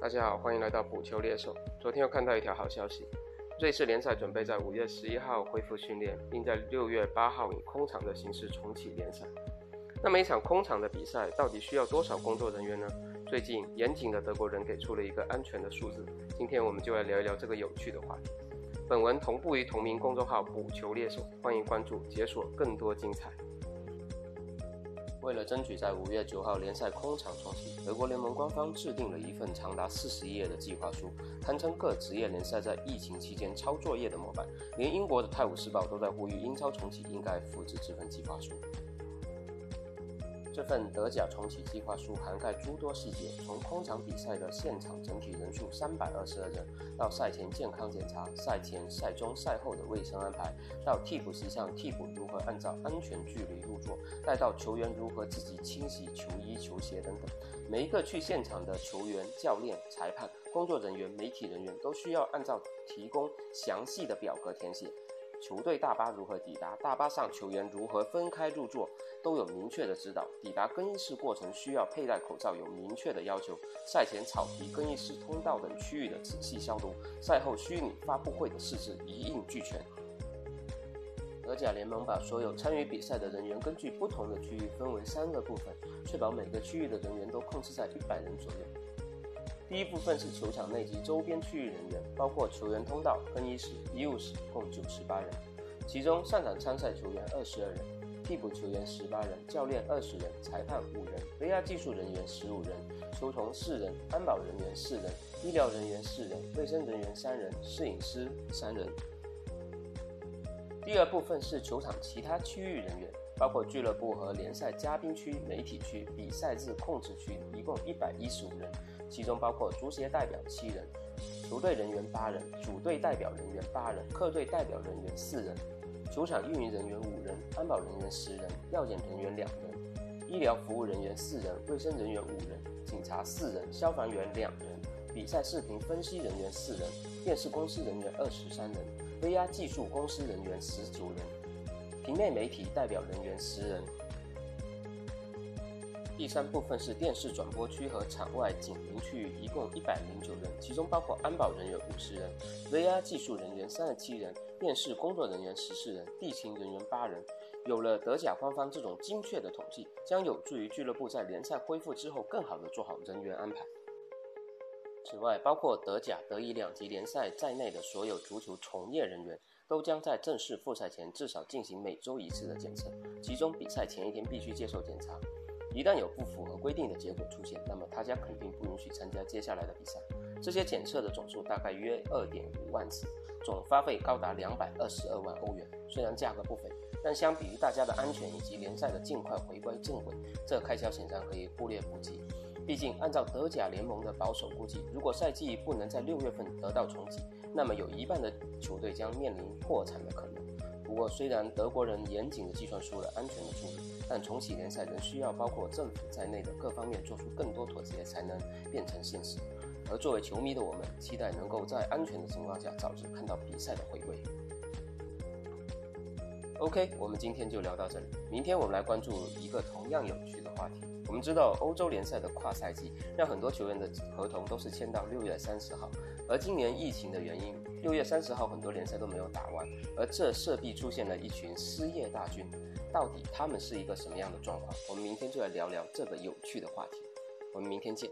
大家好，欢迎来到补球猎手。昨天又看到一条好消息，瑞士联赛准备在五月十一号恢复训练，并在六月八号以空场的形式重启联赛。那么一场空场的比赛到底需要多少工作人员呢？最近严谨的德国人给出了一个安全的数字。今天我们就来聊一聊这个有趣的话题。本文同步于同名公众号“补球猎手”，欢迎关注，解锁更多精彩。为了争取在五月九号联赛空场重启，德国联盟官方制定了一份长达四十页的计划书，堪称各职业联赛在疫情期间抄作业的模板。连英国的《泰晤士报》都在呼吁英超重启应该复制这份计划书。这份德甲重启计划书涵盖诸多细节，从空场比赛的现场整体人数三百二十二人，到赛前健康检查、赛前、赛中、赛后的卫生安排，到替补席上替补如何按照安全距离入座，再到球员如何自己清洗球衣、球鞋等等，每一个去现场的球员、教练、裁判、工作人员、媒体人员都需要按照提供详细的表格填写。球队大巴如何抵达？大巴上球员如何分开入座？都有明确的指导。抵达更衣室过程需要佩戴口罩，有明确的要求。赛前草皮、更衣室通道等区域的仔细消毒。赛后虚拟发布会的设置一应俱全。德甲联盟把所有参与比赛的人员根据不同的区域分为三个部分，确保每个区域的人员都控制在一百人左右。第一部分是球场内及周边区域人员，包括球员通道、更衣室、医务室，共九十八人。其中上场参赛球员二十二人，替补球员十八人，教练二十人，裁判五人，VR 技术人员十五人，球童四人，安保人员四人，医疗人员四人，卫生人员三人，摄影师三人。第二部分是球场其他区域人员，包括俱乐部和联赛嘉宾区、媒体区、比赛日控制区，一共一百一十五人。其中包括足协代表七人，球队人员八人，主队代表人员八人，客队代表人员四人，球场运营人员五人，安保人员十人，药检人员两人，医疗服务人员四人，卫生人员五人，警察四人，消防员两人，比赛视频分析人员四人，电视公司人员二十三人，VR 技术公司人员十九人，平面媒体代表人员十人。第三部分是电视转播区和场外警铃区域，一共一百零九人，其中包括安保人员五十人，VR 技术人员三十七人，电视工作人员十四人，地勤人员八人。有了德甲官方这种精确的统计，将有助于俱乐部在联赛恢复之后更好地做好人员安排。此外，包括德甲、德乙两级联赛在内的所有足球从业人员，都将在正式复赛前至少进行每周一次的检测，其中比赛前一天必须接受检查。一旦有不符合规定的结果出现，那么他将肯定不允许参加接下来的比赛。这些检测的总数大概约二点五万次，总花费高达两百二十二万欧元。虽然价格不菲，但相比于大家的安全以及联赛的尽快回归正轨，这开销显然可以忽略不计。毕竟，按照德甲联盟的保守估计，如果赛季不能在六月份得到重启，那么有一半的球队将面临破产的可能。不过，虽然德国人严谨地计算出了安全的数字，但重启联赛仍需要包括政府在内的各方面做出更多妥协，才能变成现实。而作为球迷的我们，期待能够在安全的情况下早日看到比赛的回归。OK，我们今天就聊到这里。明天我们来关注一个同样有趣的话题。我们知道欧洲联赛的跨赛季让很多球员的合同都是签到六月三十号，而今年疫情的原因，六月三十号很多联赛都没有打完，而这势必出现了一群失业大军。到底他们是一个什么样的状况？我们明天就来聊聊这个有趣的话题。我们明天见。